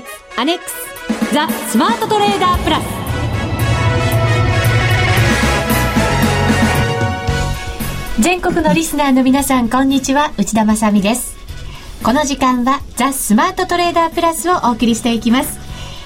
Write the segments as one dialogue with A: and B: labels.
A: 月アネックスザ・スマートトレーダープラス全国のリスナーの皆さんこんにちは。内田まさです。この時間はザ・スマートトレーダープラスをお送りしていきます。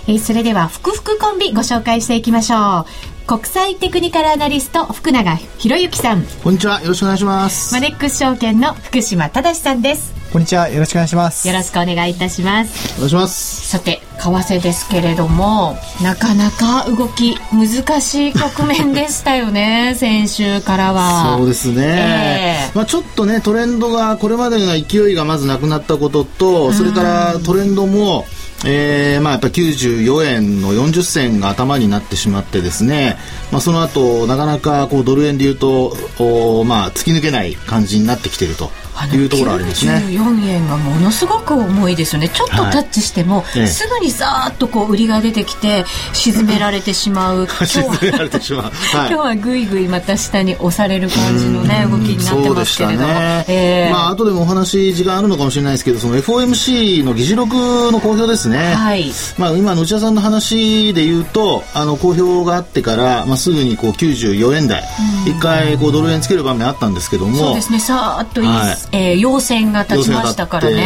A: えー、それでは福福コンビご紹介していきましょう。国際テクニカルアナリスト福永博之さん。
B: こんにちは。よろしくお願いします。
A: マネックス証券の福島正さんです
C: こんにちは。よろしくお願いします。
A: よろしくお願いいたします。
B: お願いします。
A: さて為替ですけれどもなかなか動き難しい局面でしたよね 先週からは。
B: そうですね、えー、まあ、ちょっとねトレンドがこれまでの勢いがまずなくなったこととそれからトレンドもえー、まあやっぱ94円の40銭が頭になってしまってですね、まあ、その後なかなかこうドル円でいうとお、まあ、突き抜けない感じになってきているというところありますね。
A: 94円がものすごく重いですよね。ちょっとタッチしても、はい、すぐにさーっとこう売りが出てきて沈められてしまう。
B: 沈められてしまう。
A: はい、今日はぐいぐいまた下に押される感じのね動きになってますけれども。ね
B: えー、まあ後でもお話時間あるのかもしれないですけど、その FOMC の議事録の公表ですね。はい。まあ今の内田さんの話で言うと、あの公表があってから、まあすぐにこう94円台、一回こうドル円つける場面あったんですけども。
A: そうですね。さーっといい、はいえー、陽線が立ちましたからね。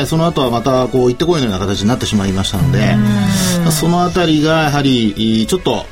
B: ねその後はまたこう行ってこいのような形になってしまいましたのでそのあたりがやはりちょっと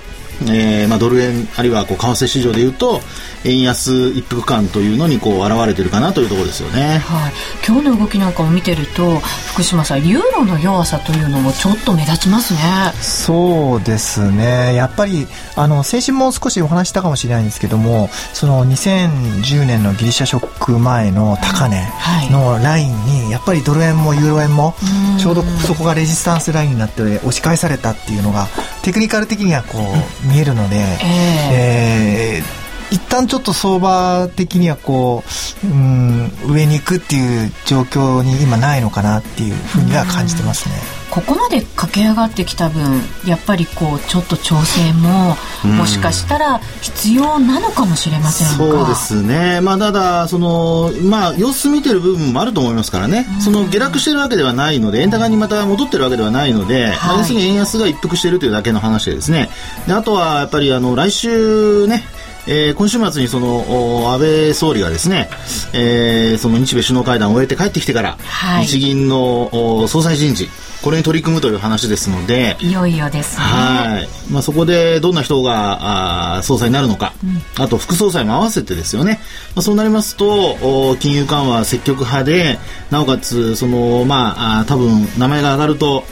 B: えーまあ、ドル円あるいはこう為替市場でいうと円安一服感というのにこう現れてるかなというところですよね、
A: はい、今日の動きなんかを見てると福島さんユーロの弱さというのもちょっと目立ちますね。
C: そうですね。やっぱりあの先週も少しお話したかもしれないんですけどもその2010年のギリシャショック前の高値のラインにやっぱりドル円もユーロ円もちょうどそこがレジスタンスラインになって押し返されたっていうのがテクニカル的にはこう見えるので、えー、えー一旦ちょっと相場的にはこう、うん、上に行くっていう状況に今ないのかなっていうふうには感じてますね。
A: ここまで駆け上がってきた分やっぱりこうちょっと調整ももしかしたら必要なのかもしれません
B: そうですね、まあ、ただその、まあ、様子見てる部分もあると思いますからね、その下落してるわけではないので円高にまた戻ってるわけではないので、はい、要するに円安が一服しているというだけの話でですね。であとはやっぱりあの来週ねえー、今週末にその安倍総理がですね、えー、その日米首脳会談を終えて帰ってきてから、はい、日銀の総裁人事これに取り組むという話ですので
A: いよいよですね。
B: はい、まあ、そこでどんな人があ総裁になるのか、うん、あと副総裁も合わせてですよね、まあ、そうなりますと金融緩和積極派でなおかつそのまあ多分名前が上がると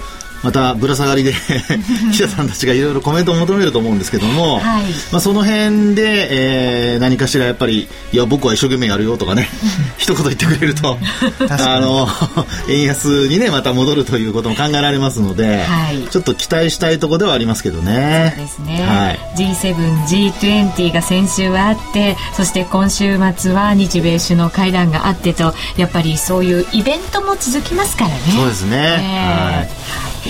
B: またぶら下がりで 記者さんたちがいろいろコメントを求めると思うんですけども、はい、まあ、その辺で、えー、何かしらやっぱりいや僕は一生懸命やるよとかね 一言言ってくれるとあの円安にねまた戻るということも考えられますので、はい、ちょっと期待したいところではありますけどね。
A: そうですね、はい、G7、G20 が先週はあってそして今週末は日米首脳会談があってとやっぱりそういうイベントも続きますからね。
B: そうですね、え。
A: ー、はい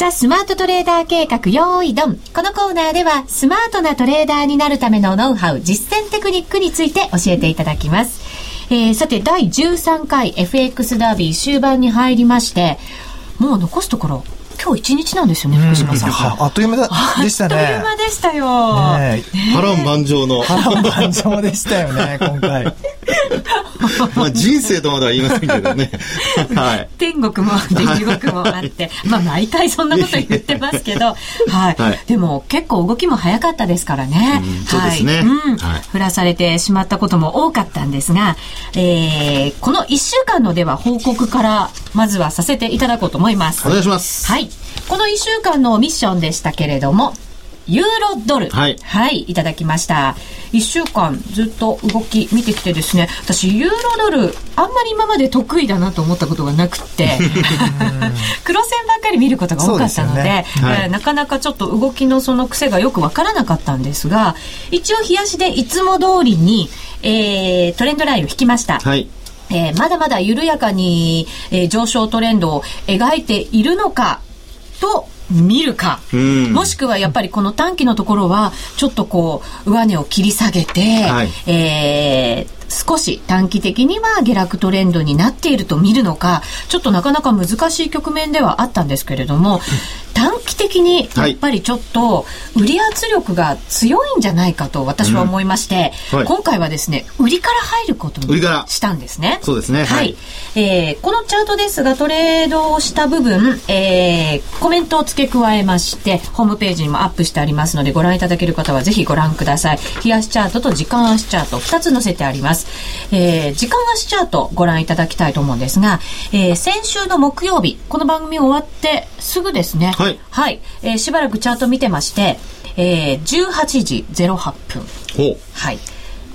A: ザ・スマートトレーダー計画用意ドン。このコーナーではスマートなトレーダーになるためのノウハウ、実践テクニックについて教えていただきます。えー、さて、第13回 FX ダービー終盤に入りまして、もう残すところ今日一日なんですよね、福島さん。
C: あっという間でしたね。
A: あっという間でしたよ。
B: ね波乱万丈の。
C: 波乱万丈でしたよね、今回。
B: まあ人生とまでは言いませんけどね。
A: はい。天国もあって地獄もあって、まあ毎回そんなこと言ってますけど、はい。はい、でも結構動きも早かったですからね。
B: そうですね。
A: うん。振らされてしまったことも多かったんですが、えー、この1週間のでは報告からまずはさせていただこうと思います。
B: お願いします。
A: はい。この1週間のミッションでしたけれども、ユーロドル。
B: はい。
A: はい、いただきました。1週間ずっと動き見てきてですね、私、ユーロドル、あんまり今まで得意だなと思ったことがなくて、黒線ばっかり見ることが多かったので、でねはい、えー、なかなかちょっと動きのその癖がよくわからなかったんですが、一応、冷やしでいつも通りに、えー、トレンドラインを引きました。
B: はい。
A: えー、まだまだ緩やかに、えー、上昇トレンドを描いているのかと見るか、もしくはやっぱりこの短期のところはちょっとこう上値を切り下げて、はい、えー少し短期的には下落トレンドになっていると見るのか、ちょっとなかなか難しい局面ではあったんですけれども、短期的にやっぱりちょっと売り圧力が強いんじゃないかと私は思いまして、うんはい、今回はですね、売りから入ることにしたんですね。
B: そうですね。
A: はい。はい、えー、このチャートですが、トレードをした部分、えー、コメントを付け加えまして、ホームページにもアップしてありますので、ご覧いただける方はぜひご覧ください。冷やしチャートと時間足チャート2つ載せてあります。。えー、時間足チャートご覧いただきたいと思うんですが、えー、先週の木曜日、この番組終わってすぐですね。
B: はい。
A: はい。えー、しばらくチャート見てまして、えー、18時08分。はい。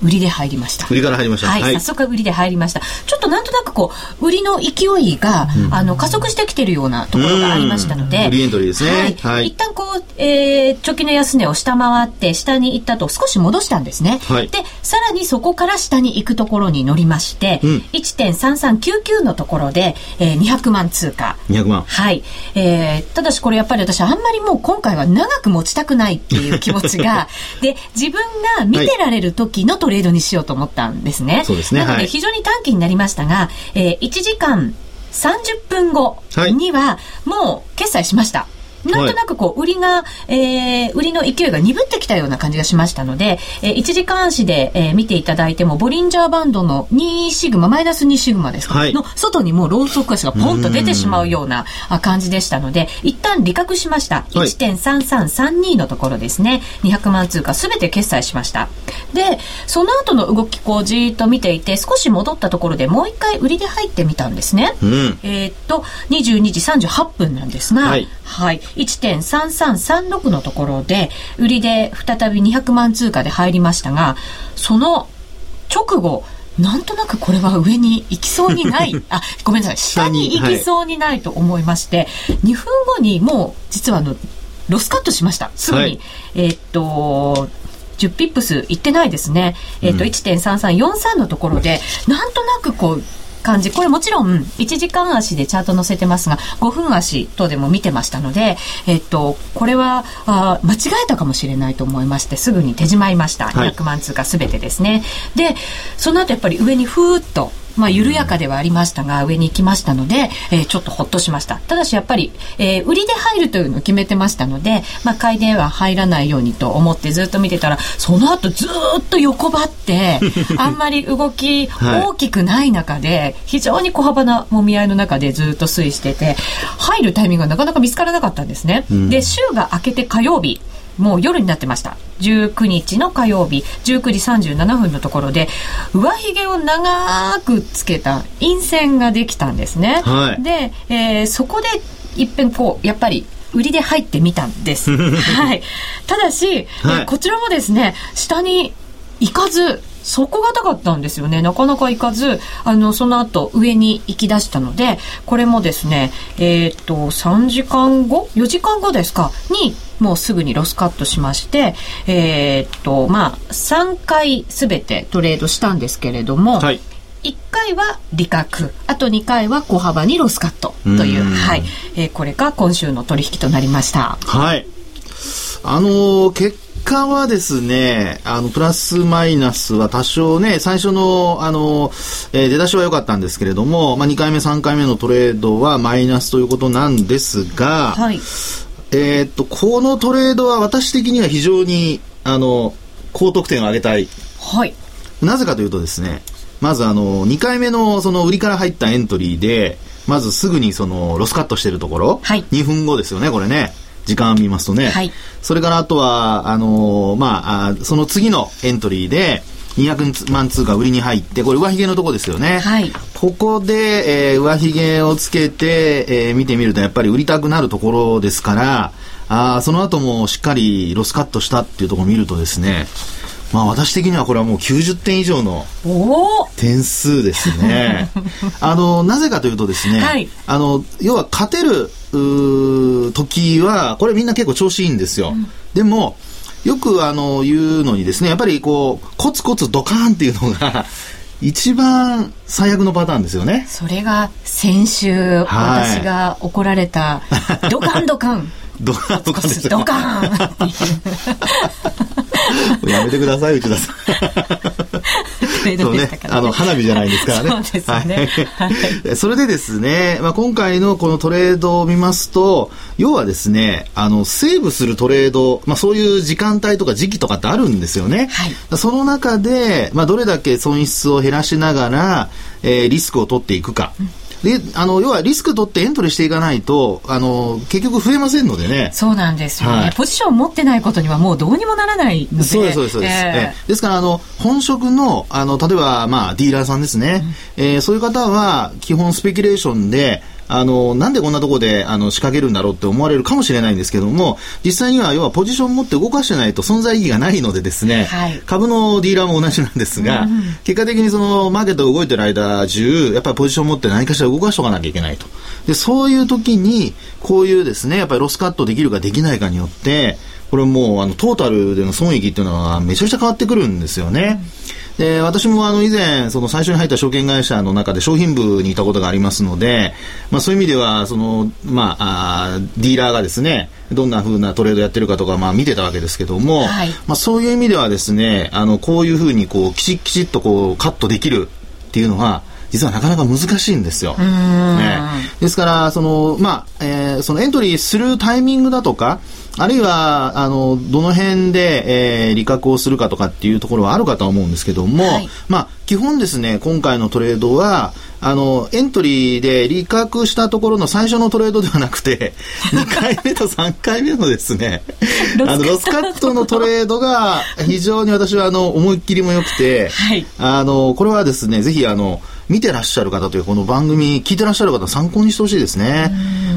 A: 売りで入りました。
B: 売りから入りました。
A: はい、はい、早速売りで入りました。ちょっとなんとなくこう、売りの勢いが、うん、あの、加速してきてるようなところがありましたので、
B: 売りエントリーですね。はい。
A: はい、一旦こう、えー、直近の安値を下回って、下に行ったと少し戻したんですね。
B: はい。
A: で、さらにそこから下に行くところに乗りまして、うん、1.3399のところで、えー、200万通貨。
B: 200万。
A: はい。えー、ただしこれやっぱり私あんまりもう今回は長く持ちたくないっていう気持ちが、で、自分が見てられる時のトレードにしようと思思ったんですね。
B: そうですね。
A: なので非常に短期になりましたが、はい、えー、1時間30分後にはもう決済しました。なんとなくこう、売りが、えー、売りの勢いが鈍ってきたような感じがしましたので、えー、1時間足で、えー、見ていただいても、ボリンジャーバンドの2シグマ、マイナス2シグマですか、はい、の外にもうローソク足がポンと出てしまうような感じでしたので、一旦利確しました。1.3332のところですね。200万通貨すべて決済しました。で、その後の動きこうじーっと見ていて、少し戻ったところでもう一回売りで入ってみたんですね。
B: うん、
A: えっと、22時38分なんですが、はい、はい、1.3336のところで、売りで再び200万通貨で入りましたが、その直後、なんとなくこれは上に行きそうにない、あ、ごめんなさい、下に行きそうにないと思いまして、はい、2分後にもう実はあの、ロスカットしました。すぐに。はい、えー、っと、10ピップスいってないですね。えっ、ー、と、1.3343のところで、なんとなくこう、感じ。これもちろん1時間足でチャート載せてますが、5分足とでも見てましたので、えっと、これはあ間違えたかもしれないと思いまして、すぐに手じまいました。200万通貨すべてですね。で、その後やっぱり上にふーっとまあ、緩やかではありましたが、上に行きましたので、えー、ちょっとほっとしました。ただしやっぱり、えー、売りで入るというのを決めてましたので、まあ、買いでは入らないようにと思ってずっと見てたら、その後ずっと横ばって、あんまり動き大きくない中で、非常に小幅なもみ合いの中でずっと推移してて、入るタイミングがなかなか見つからなかったんですね。うん、で、週が明けて火曜日、もう夜になってました。19日の火曜日、19時37分のところで、上髭を長くつけた陰線ができたんですね。
B: はい、
A: で、えー、そこでいっぺんこう、やっぱり売りで入ってみたんです。はい。ただし、はい、こちらもですね、下に行かず、底堅かったんですよね。なかなか行かず、あの、その後上に行き出したので、これもですね、えっ、と、3時間後 ?4 時間後ですか？に、もうすぐにロスカットしまして、えっ、と、まあ、3回すべてトレードしたんですけれども、
B: はい
A: 1回は利確、あと2回は小幅にロスカットという、はい、えー、これが今週の取引となりました。
B: はい。あのー、結果はですね、あの、プラスマイナスは多少ね、最初の、あの、えー、出だしは良かったんですけれども、まあ、2回目、3回目のトレードはマイナスということなんですが、
A: はい、
B: えっと、このトレードは私的には非常に、あの、高得点を上げたい。
A: はい。
B: なぜかというとですね、まずあの、2回目のその売りから入ったエントリーで、まずすぐにそのロスカットしてるところ、
A: はい、
B: 2分後ですよね、これね。時間を見ますとね。
A: はい。
B: それからあとは、あのー、まあ、その次のエントリーで、200万通貨売りに入って、これ上髭のとこですよね。
A: はい。
B: ここで、えー、上髭をつけて、えー、見てみるとやっぱり売りたくなるところですから、あその後もしっかりロスカットしたっていうところを見るとですね、まあ私的にはこれはもう90点以上の点数ですね。あの、なぜかというとですね、はい、あの、要は勝てる時は、これみんな結構調子いいんですよ。うん、でも、よくあの言うのにですね、やっぱりこう、コツコツドカーンっていうのが 一番最悪のパターンですよね。
A: それが先週、私が怒られた、ドカンドカン。
B: ドカンドカンです
A: ドカン
B: やめてください、内田さん。そうね、あの、花火じゃないですからね。
A: そうですね。
B: はい、それでですね、まあ、今回のこのトレードを見ますと、要はですね、あの、セーブするトレード、まあ、そういう時間帯とか時期とかってあるんですよね。はい、その中で、まあ、どれだけ損失を減らしながら、えー、リスクを取っていくか。うんで、あの、要はリスク取ってエントリーしていかないと、あの、結局増えませんのでね。
A: そうなんですよね。はい、ポジション持ってないことにはもうどうにもならないので。
B: そうです、そうです、そうです。えー、ですから、あの、本職の、あの、例えば、まあ、ディーラーさんですね。うん、えー、そういう方は、基本スペキュレーションで、あの、なんでこんなところで、あの、仕掛けるんだろうって思われるかもしれないんですけども、実際には、要はポジション持って動かしてないと存在意義がないのでですね、はい、株のディーラーも同じなんですが、うん、結果的にその、マーケットが動いてる間中、やっぱりポジション持って何かしら動かしておかなきゃいけないと。で、そういう時に、こういうですね、やっぱりロスカットできるかできないかによって、これもう、あの、トータルでの損益っていうのはめちゃくちゃ変わってくるんですよね。うんで、私もあの以前、その最初に入った証券会社の中で商品部にいたことがありますので、まあそういう意味では、その、まあ、あディーラーがですね、どんな風なトレードやってるかとか、まあ見てたわけですけども、はい、まあそういう意味ではですね、あの、こういうふうにこう、きちっきちっとこう、カットできるっていうのは、実はなかなか難しいんですよ。ね、ですから、その、まあ、えー、そのエントリーするタイミングだとか、あるいは、あの、どの辺で、えー、利確をするかとかっていうところはあるかとは思うんですけども、はい、まあ、基本ですね、今回のトレードは、あの、エントリーで利確したところの最初のトレードではなくて、2回目と3回目のですね、あの、ロスカットのトレードが非常に私は、あの、思いっきりも良くて、はい、あの、これはですね、ぜひ、あの、見てらっしゃる方というこの番組聞いてらっしゃる方参考にしてほしいですね。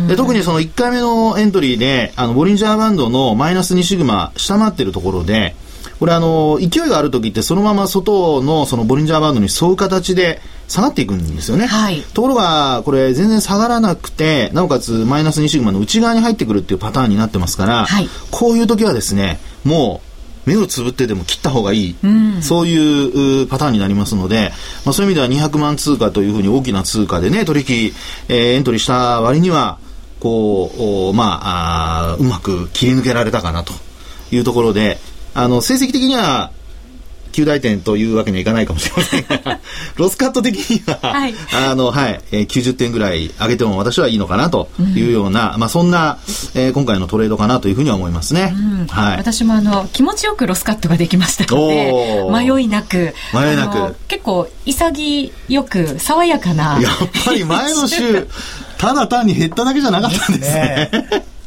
B: で特にその1回目のエントリーであのボリンジャーバンドのマイナス2シグマ下回ってるところでこれあの勢いがある時ってそのまま外のそのボリンジャーバンドに沿う形で下がっていくんですよね。はい、ところが、これ全然下がらなくて、なおかつマイナス2シグマの内側に入ってくるっていうパターンになってますから、はい、こういう時はですね、もう目をつぶってでも切った方がいい、うん、そういうパターンになりますので、まあ、そういう意味では200万通貨というふうに大きな通貨でね、取引、えー、エントリーした割には、こう、まああ、うまく切り抜けられたかなというところで、あの、成績的には9大点というわけにはいかないかもしれませんが、ロスカット的には、はい、あの、はい、えー、90点ぐらい上げても私はいいのかなというような、うん、まあそんな、えー、今回のトレードかなというふうには思いますね。うん、はい。
A: 私もあの、気持ちよくロスカットができましたので、迷いなく、
B: 迷いなく。
A: 結構、潔く、爽やかな。
B: やっぱり前の週、ただ単に減っただけじゃなかったんですね。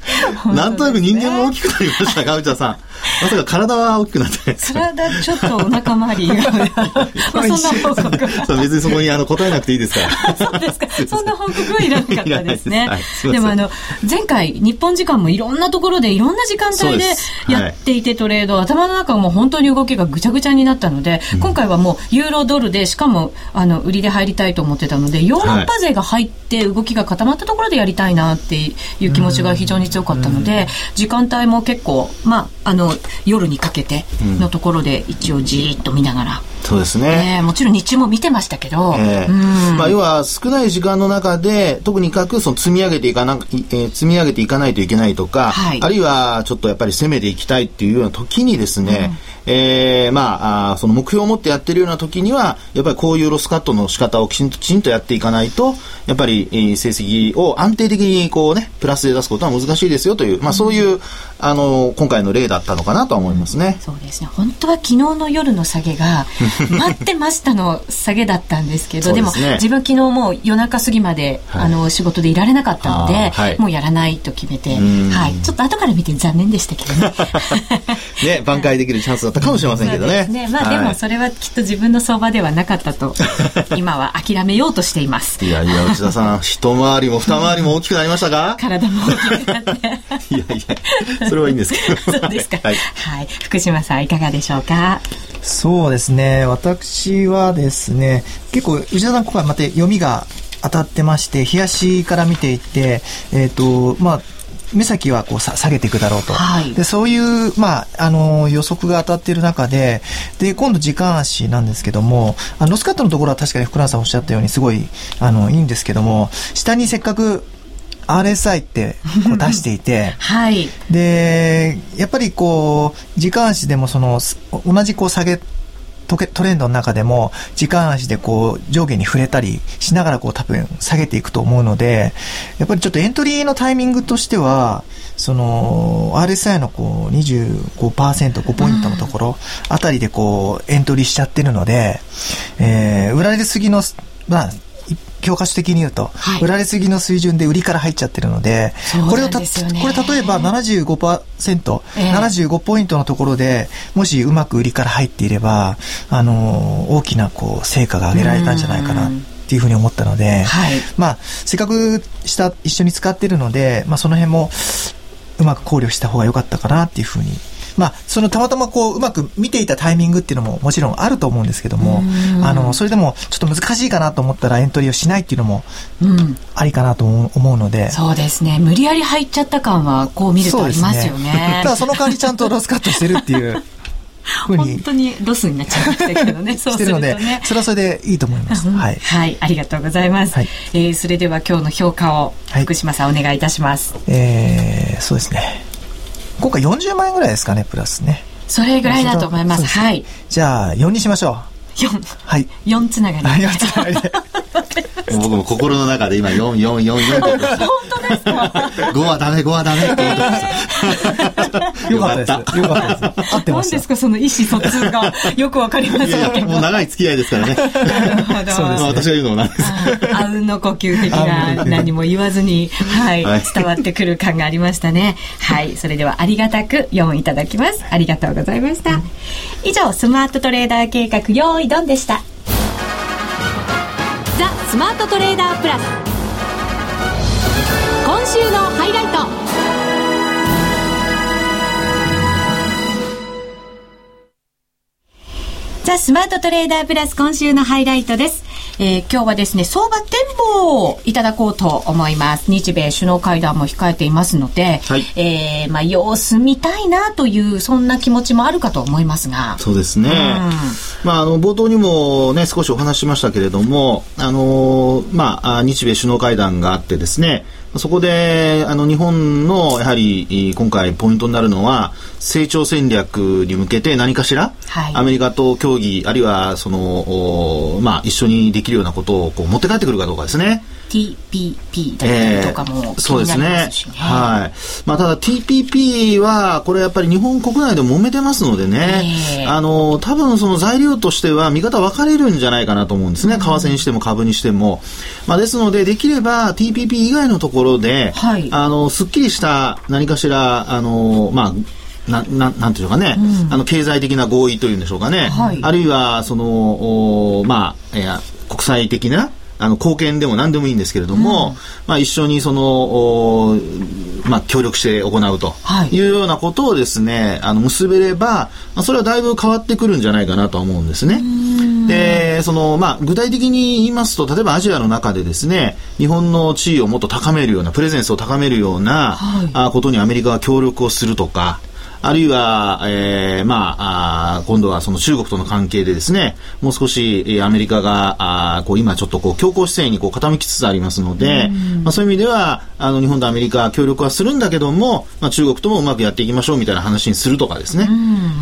B: なんとなく人間も大きくなりましたか、内田さん。まさか体は大きくなって
A: 体ちょっとお腹周りが。まあそんな報告
B: そう別にそこにあの答えなくていいですか
A: ら。そうですか。そんな報告はいらなかったですね。ででもあの、前回日本時間もいろんなところでいろんな時間帯でやっていてトレード、はい、頭の中も本当に動きがぐちゃぐちゃになったので、うん、今回はもうユーロドルでしかもあの売りで入りたいと思ってたので、ヨーロッパ勢が入って動きが固まったところでやりたいなっていう気持ちが非常に強かったので、時間帯も結構、まあ、あの、夜にかけてのところで一応じーっと見ながら。
B: そうですね、
A: えー、もちろん日中も見てましたけど、え
B: ー、まあ、要は少ない時間の中で特にかくその積み上げていかな、えー、積み上げていかないといけないとか、はい、あるいはちょっとやっぱり攻めていきたいっていうような時にですね、うん、えー、まああその目標を持ってやってるような時にはやっぱりこういうロスカットの仕方をきちんときちんとやっていかないとやっぱり、えー、成績を安定的にこうねプラスで出すことは難しいですよという、まあ、そういう、うん、あの今回の例だったのかなと思いますね。
A: そうですね。本当は昨日の夜の下げが待ってましたの下げだったんですけどで,、も自分昨日もう夜中過ぎまで、はい、あの仕事でいられなかったので、はい、もうやらないと決めて、はい、ちょっと後から見て残念でしたけどね。
B: ね挽回できるチャンスだったかもしれませんけどね。
A: ね。まあ、でもそれはきっと自分の相場ではなかったと 今は諦めようとしています。
B: いやいや内田さん一回りも二回りも大きくなりましたか？
A: 体も大きくなって
B: いやいや、それはいいんですけ
A: ど。そうですか。はい、はい。福島さん、いかがでしょうか？
C: そうですね。私はですね、結構、内田さん、今回また読みが当たってまして、冷やしから見ていて、えっ、ー、と、まあ、目先はこう下げていくだろうと、はい、でそういう、まあ、あの予測が当たっている中でで今度時間足なんですけどもあのロスカットのところは確かに福永さんおっしゃったようにすごいあのいいんですけども下にせっかく RSI ってこう 出していて、
A: はい、
C: でやっぱりこう時間足でもその同じこう下げトレンドの中でも時間足でこう上下に触れたりしながらこう多分下げていくと思うのでやっぱりちょっとエントリーのタイミングとしてはその RSI のこう 25%5 ポイントのところあたりでこうエントリーしちゃってるので、えー、売られすぎのまあ教科書的に言うと、はい、売られすぎの水準で売りから入っちゃってるので、これをた、これ例えば75%、えー、75ポイントのところで、もしうまく売りから入っていれば、あのー、大きなこう、成果が上げられたんじゃないかな。っていうふうに思ったので、はい、まあ、せっかくした一緒に使ってるので、まあ、その辺もうまく考慮した方が良かったかなっていうふうにまあ、そのたまたまこう、うまく見ていたタイミングっていうのももちろんあると思うんですけども、あの、それでもちょっと難しいかなと思ったらエントリーをしないっていうのも、ありかなと思うので、
A: うん、そうですね。無理やり入っちゃった感は、こう見るとありますよね。ね
C: ただその代わりちゃんとロスカットしてるっていう。
A: 本当にロスになっちゃいましたけどね。そうするとね。
C: それはそれでいいと思います。
A: はい。はい、ありがとうございます。はい、えー、それでは今日の評価を福島さん、お願いいたします。
C: えー、そうですね。今回40万円ぐらいですかね、プラスね。
A: それぐらいだと思います。はい。
C: じゃあ、4にしましょう。
A: 四はい。四つながり。
C: 四つながりで。
B: 僕も心の中で今四四四四
A: 本当ですか？
B: 五はダメ五はダメって思ってま
C: した。よかったです。よかったです。合ってま
A: す。何ですか？その意思疎通がよくわかりません
B: もう長い付き合いですからね。なるほど。そうです、私が言うのもなんです。
A: あうんの呼吸的な何も言わずにはい伝わってくる感がありましたね。はい。それではありがたく四いただきます。ありがとうございました。以上スマートトレーダー計画用意ドンでしたザ・スマートトレーダープラス。今週のハイライト。ザ・スマートトレーダープラス今週のハイライトです。えー、今日はですね、相場展望をいただこうと思います。日米首脳会談も控えていますので、はい、えー、まあ、様子見たいなという、そんな気持ちもあるかと思いますが。
B: そうですね。うん、まあ、あの、冒頭にもね、少しお話ししましたけれども、あのまあ、日米首脳会談があってですね、そこで、あの、日本の、やはり、今回ポイントになるのは、成長戦略に向けて何かしら、はい、アメリカと協議、あるいは、その、まあ、一緒にできるようなことをこう持って帰ってくるかどうかですね。
A: TPP だったりとかも、ねえー、そうですね。
B: はい。まあ、ただ TPP は、これやっぱり日本国内で揉めてますのでね、えー、あの、多分その材料としては見方分かれるんじゃないかなと思うんですね。為替にしても株にしても。まあ、ですので、できれば TPP 以外のところで、はい、あの、すっきりした何かしら、あの、まあ、な、ななんていうかね、うん、あの、経済的な合意というんでしょうかね。はい、あるいは、その、おまあ、え国際的な、あの貢献でも何でもいいんですけれども、うん、まあ、一緒にその、まあ、協力して行うとい。うようなことをですね、あの結べれば、まあ、それはだいぶ変わってくるんじゃないかなと思うんですね。でそのまあ、具体的に言いますと例えばアジアの中でですね日本の地位をもっと高めるようなプレゼンスを高めるような、はい、あことにアメリカが協力をするとかあるいは、えー、まああ、今度はその中国との関係でですね、もう少しアメリカが、あこう今ちょっとこう強硬姿勢にこう傾きつつありますので、まあ、そういう意味では、あの日本とアメリカ協力はするんだけども、まあ、中国ともうまくやっていきましょうみたいな話にするとかですね、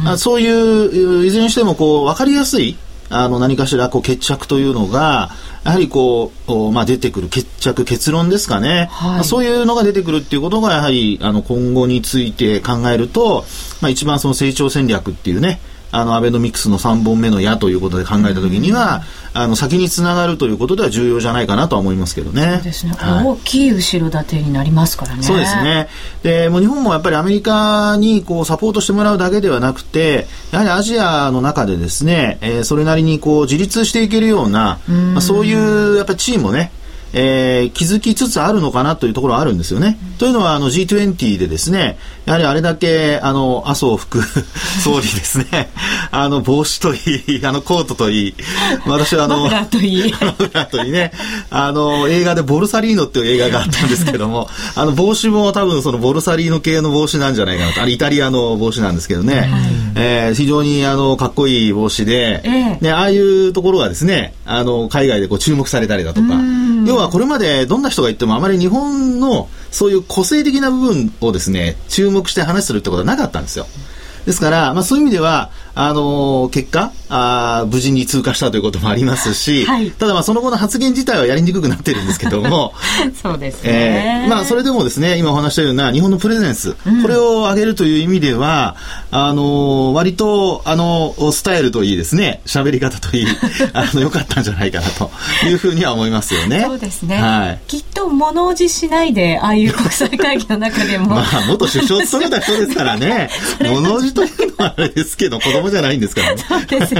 B: あそういう、いずれにしてもこう分かりやすい、あの何かしらこう決着というのが、やはりこう、まあ、出てくる決着、結論ですかね、はい。まあ、そういうのが出てくるっていうことが、やはりあの今後について考えると、まあ、一番その成長戦略っていうね、あのアベノミクスの3本目の矢ということで考えたときには、うん、あの先につながるということでは重要じゃないかなとは思いますけどね。
A: そうですね。はい、大きい後ろ盾になりますからね。
B: そうですね。で、もう日本もやっぱりアメリカにこうサポートしてもらうだけではなくて、やはりアジアの中でですね、えー、それなりにこう自立していけるような、うん、まあ、そういうやっぱりチームをね、えー、気づきつつあるのかなというところはあるんですよね。というのはあの G20 でですね、やはりあれだけあの麻生副 総理ですね、あの帽子といい、あのコートといい、
A: 私はあの、マフラーといい、
B: マフラーといいね、あの映画でボルサリーノっていう映画があったんですけども、あの帽子も多分そのボルサリーノ系の帽子なんじゃないかなと、あれイタリアの帽子なんですけどね、はい、えー、非常にあのかっこいい帽子で、えー、ああいうところがですね、あの海外でこう注目されたりだとか、要はこれまでどんな人が言ってもあまり日本のそういう個性的な部分をですね、注目して話するってことはなかったんですよ。ですから、まあそういう意味では、あのー、結果あ、無事に通過したということもありますし、はい、ただまあその後の発言自体はやりにくくなってるんですけども、
A: そうですね。
B: えー、まあそれでもですね、今お話したような日本のプレゼンス、うん、これを上げるという意味では、あのー、割と、あの、スタイルといいですね、喋り方といい、あの、良かったんじゃないかなというふうには思いますよね。
A: そうですね。はい。きっと物おじしないで、ああいう国際会議の中でも。
B: まあ、元首相を務めた人ですからね、物おじというのはあれですけど、子供じゃないんですからね。
A: そうです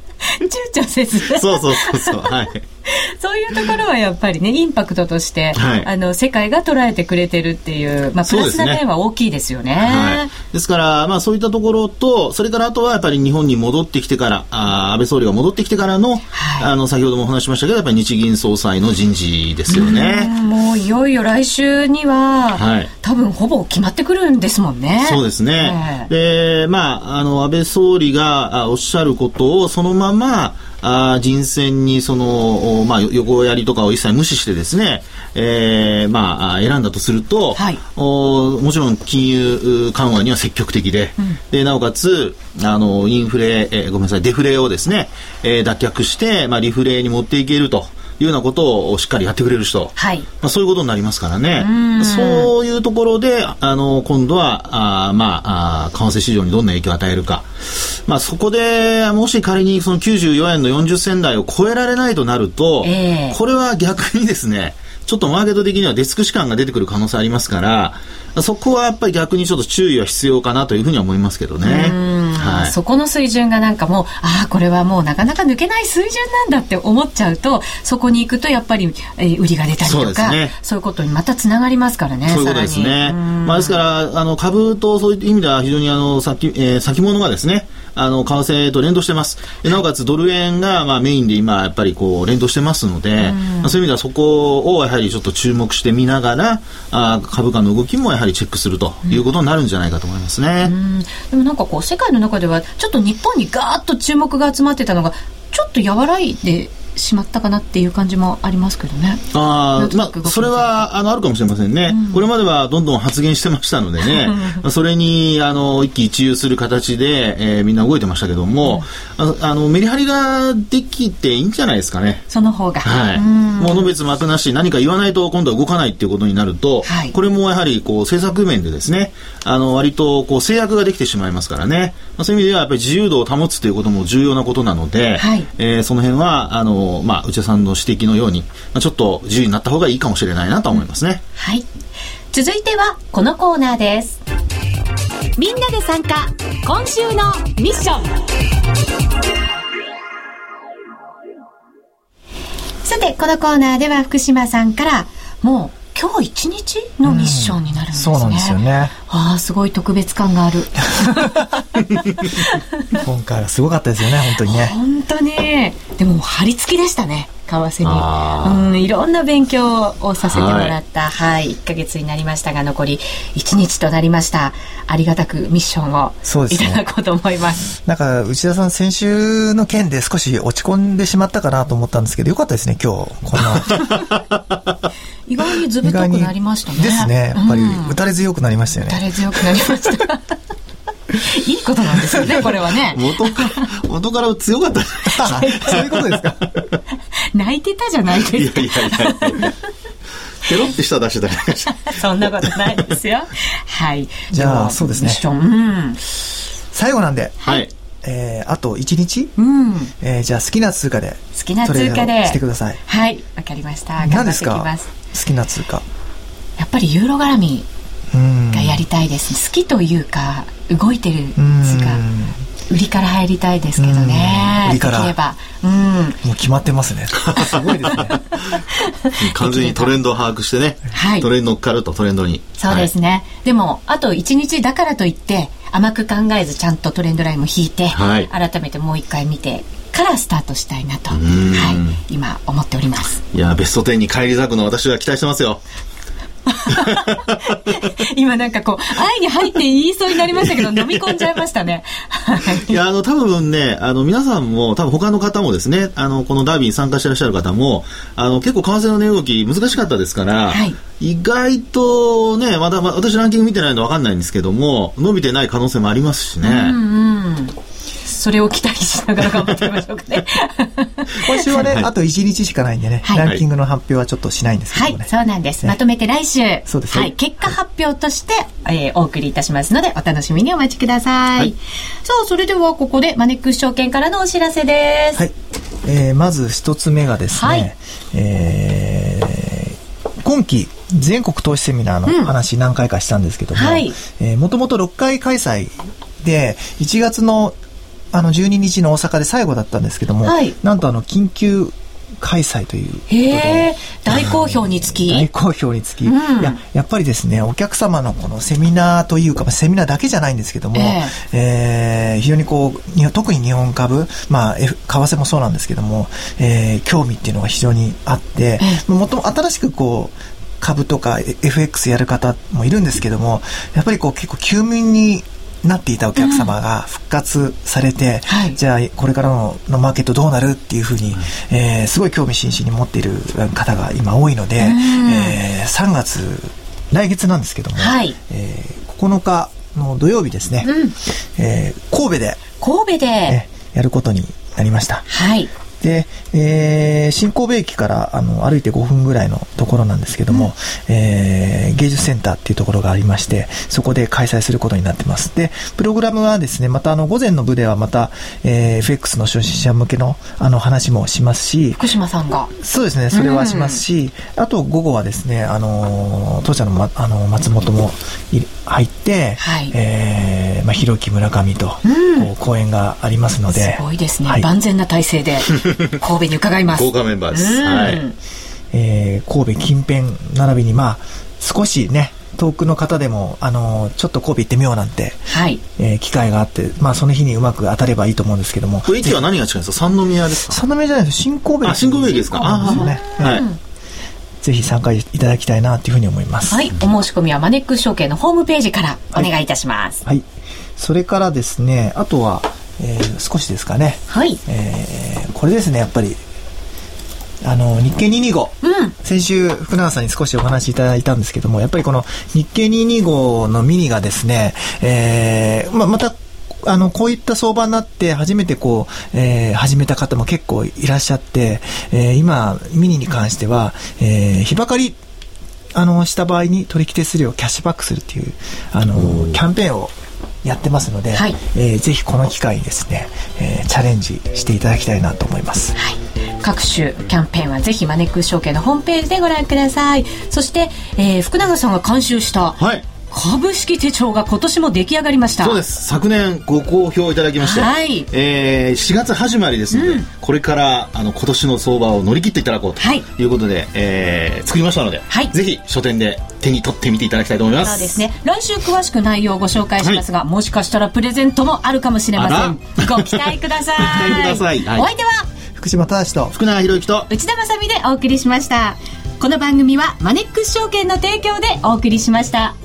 A: 躊躇せず。
B: そうそうそうそう。はい。
A: そういうところはやっぱりね、インパクトとして、はい、あの、世界が捉えてくれてるっていう、まあ、プラスな面は大きいですよね。はい。
B: ですから、まあ、そういったところと、それからあとはやっぱり日本に戻ってきてから、あ安倍総理が戻ってきてからの、はい、あの、先ほどもお話しましたけど、やっぱり日銀総裁の人事ですよね。
A: うもういよいよ来週には、はい、多分ほぼ決まってくるんですもんね。
B: そうですね。で、まあ、あの、安倍総理がおっしゃることをそのまま、あ人選にその、まあ、横やりとかを一切無視してですね、えー、まあ、選んだとすると、はい、おもちろん金融緩和には積極的で、うん、でなおかつ、あの、インフレ、えー、ごめんなさい、デフレをですね、えー、脱却して、まあ、リフレに持っていけると。いうようなことをしっかりやってくれる人、はい。まあ、そういうことになりますからね、そういうところで、あの今度は、あまああ、為替市場にどんな影響を与えるか、まあ、そこでもし仮にその94円の40銭台を超えられないとなると、えー、これは逆にですね、ちょっとマーケット的には出尽くし感が出てくる可能性ありますから、そこはやっぱり逆にちょっと注意は必要かなというふうには思いますけどね。
A: はい、そこの水準がなんかもう、ああ、これはもうなかなか抜けない水準なんだって思っちゃうと、そこに行くとやっぱり、えー、売りが出たりとか、そう,、ね、そういうことにまたつながりますからね。
B: そういうことですね。まあ、ですから、あの、株とそういう意味では非常にあの、先、えー、先物がですね、あの、為替と連動してます。なおかつドル円が、まあ、メインで今、やっぱりこう、連動してますので、まあ、そういう意味ではそこをやはりちょっと注目してみながら、あ株価の動きもやはりチェックするということになるんじゃないかと思いますね。
A: でもなんかこう、世界の中では、ちょっと日本にガーッと注目が集まってたのが、ちょっと和らいでしまったかなっていう感じもありますけどね。
B: ああ、まあ、それは、あの、あるかもしれませんね。うん、これまではどんどん発言してましたのでね、それに、あの、一喜一憂する形で、えー、みんな動いてましたけども、うん、あの、メリハリができていいんじゃないですかね。
A: その方が。
B: はい。もう、のべつ幕なし、何か言わないと今度は動かないっていうことになると、はい、これもやはり、こう、政策面でですね、あの、割と、こう、制約ができてしまいますからね。まあ、そういう意味では、やっぱり自由度を保つということも重要なことなので、はい、えー、その辺は、あの、まあ、内田さんの指摘のように、まあ、ちょっと自由になった方がいいかもしれないなと思いますね。
A: はい。続いてはこのコーナーです。みんなで参加、今週のミッション。さて、このコーナーでは福島さんから、もう今日一日のミッションになるんですね。うん、そうなんですよね。ああ、すごい特別感がある。
C: 今回はすごかったですよね、本当にね。
A: 本当に。でも、張り付きでしたね。為替に、うん、いろんな勉強をさせてもらった、はい、はい、1か月になりましたが残り1日となりました。ありがたくミッションをいただこうと思います、
C: ね、なんか内田さん先週の件で少し落ち込んでしまったかなと思ったんですけどよかったですね今日こん
A: な。意外にずぶとくなりましたね。
C: ですねやっぱり打たれ強くなりましたよね、
A: 打たれ強くなりました いいことなんですよね、これはね。
B: 元から、元から強かった
C: そういうことですか？
A: 泣いてたじゃないですか。いやいやいや
B: ペロってした出しだ
A: そんなことないですよ。はい。
C: じゃあ、そうですね。う？ん、最後なんで。はい。えー、あと1日、うんえー、じゃあ好きな通貨で
A: 好きな通貨で
C: してください
A: はいわかりました
C: 何ですか？好きな通貨
A: やっぱりユーロ絡みがやりたいです、好きというか動いてる通貨売りから入りたいですけどね。
C: 売りから。
A: できれば。
C: うん。もう決まってますね。すごいですね。
B: 完全にトレンドを把握してね。はい。トレンド乗っかるとトレンドに。
A: そうですね。はい、でも、あと1日だからといって、甘く考えずちゃんとトレンドラインも引いて、はい、改めてもう一回見てからスタートしたいなと、はい、今思っております
B: いやベスト10に返り咲くの私は期待してますよ
A: 今なんかこう、愛に入って言いそうになりましたけど、飲み込んじゃいましたね。
B: いや、あの、多分ね、あの、皆さんも、多分他の方もですね、あの、このダービーに参加してらっしゃる方も、あの、結構為替の値動き難しかったですから、はい、意外とね、まだ、ま私ランキング見てないのわかんないんですけども、伸びてない可能性もありますしね。うんうん
A: それを期待しながら頑張ってみましょうかね。
C: 今週はね、あと1日しかないんでね、はい、ランキングの発表はちょっとしないんですけどね。
A: はい、そうなんです。まとめて来週、そうです、はい、結果発表として、えー、お送りいたしますので、お楽しみにお待ちください。はい、さあ、それではここでマネックス証券からのお知らせです。はい。
C: えー、まず一つ目がですね、はい、えー、今期、全国投資セミナーの話何回かしたんですけども、もともと6回開催で、1月のあの12日の大阪で最後だったんですけども、はい、なんとあの緊急開催という
A: へ大好評につき。
C: 大好評につき、うん、ややっぱりですねお客様のこのセミナーというかセミナーだけじゃないんですけども、えー、えー、非常にこう特に日本株まあ、F、為替もそうなんですけども、えー、興味っていうのが非常にあって、えー、もとも新しくこう株とか FX やる方もいるんですけどもやっぱりこう結構休眠になっていたお客様が復活されて、うんはい、じゃあこれからののマーケットどうなるっていうふうに、えー、すごい興味津々に持っている方が今多いので、うん、えー、3月来月なんですけども、はい、えー、9日の土曜日ですね、うん、えー、神戸で
A: 神戸で、え
C: やることになりました。
A: はい
C: で、えー、新神戸駅からあの歩いて5分ぐらいのところなんですけども、うん、えー、芸術センターっていうところがありまして、そこで開催することになってます。で、プログラムはですね、またあの午前の部ではまた、えー、FX の初心者向けのあの話もしますし、
A: 福島さんが。
C: そうですね、それはしますし、うん、あと午後はですね、あの、当社の,、ま、あの松本も入って、はい、えー、まあ、広木村上と、うん、講演がありますので。
A: すごいですね、はい、万全な体制で。神戸に伺います
B: 豪華メンバーです、はい
C: えー、神戸近辺並びにまあ少しね遠くの方でも、あのー、ちょっと神戸行ってみようなんて、はいえー、機会があって、まあ、その日にうまく当たればいいと思うんですけども。
B: 駅は何が違うんですか？三宮ですか？
C: 三宮じゃないです新神戸
B: あ、新神戸駅ですか？ああ、ね。はい。
C: ぜひ参加いただきたいなというふうに思います。
A: はい。お申し込みはマネックス証券のホームページからお願いいたします。
C: はい。はい、それからですね、あとは、えー、少しですかね。
A: はい。
C: えー、これですね、やっぱり、あの、日経225。うん。先週、福永さんに少しお話しいただいたんですけども、やっぱりこの日経225のミニがですね、えー、ま、また、あの、こういった相場になって初めてこう、えー、始めた方も結構いらっしゃって、えー、今、ミニに関しては、えー、日ばかり、あの、した場合に取引手数料をキャッシュバックするっていう、あの、キャンペーンをやってますので、はい、えー、ぜひこの機会にですね、えー、チャレンジしていただきたいなと思います。
A: はい、各種キャンペーンはぜひマネックス証券のホームページでご覧ください。そして、えー、福永さんが監修した、はい、株式手帳が今年も出来上がりました。
B: そうです。昨年ご好評いただきまして、はい。えー、4月始まりですので、うん、これからあの今年の相場を乗り切っていただこうとい。うことで、はい、えー、作りましたので、はい、ぜひ書店で手に取ってみていただきたいと思います。
A: そうですね。来週詳しく内容をご紹介しますが、はい、もしかしたらプレゼントもあるかもしれません。ご期待ください。
B: ご期待ください、
A: はい、お相手は？
C: 福島正と
B: 福永博之と
A: 内田まさでお送りしました。この番組はマネックス証券の提供でお送りしました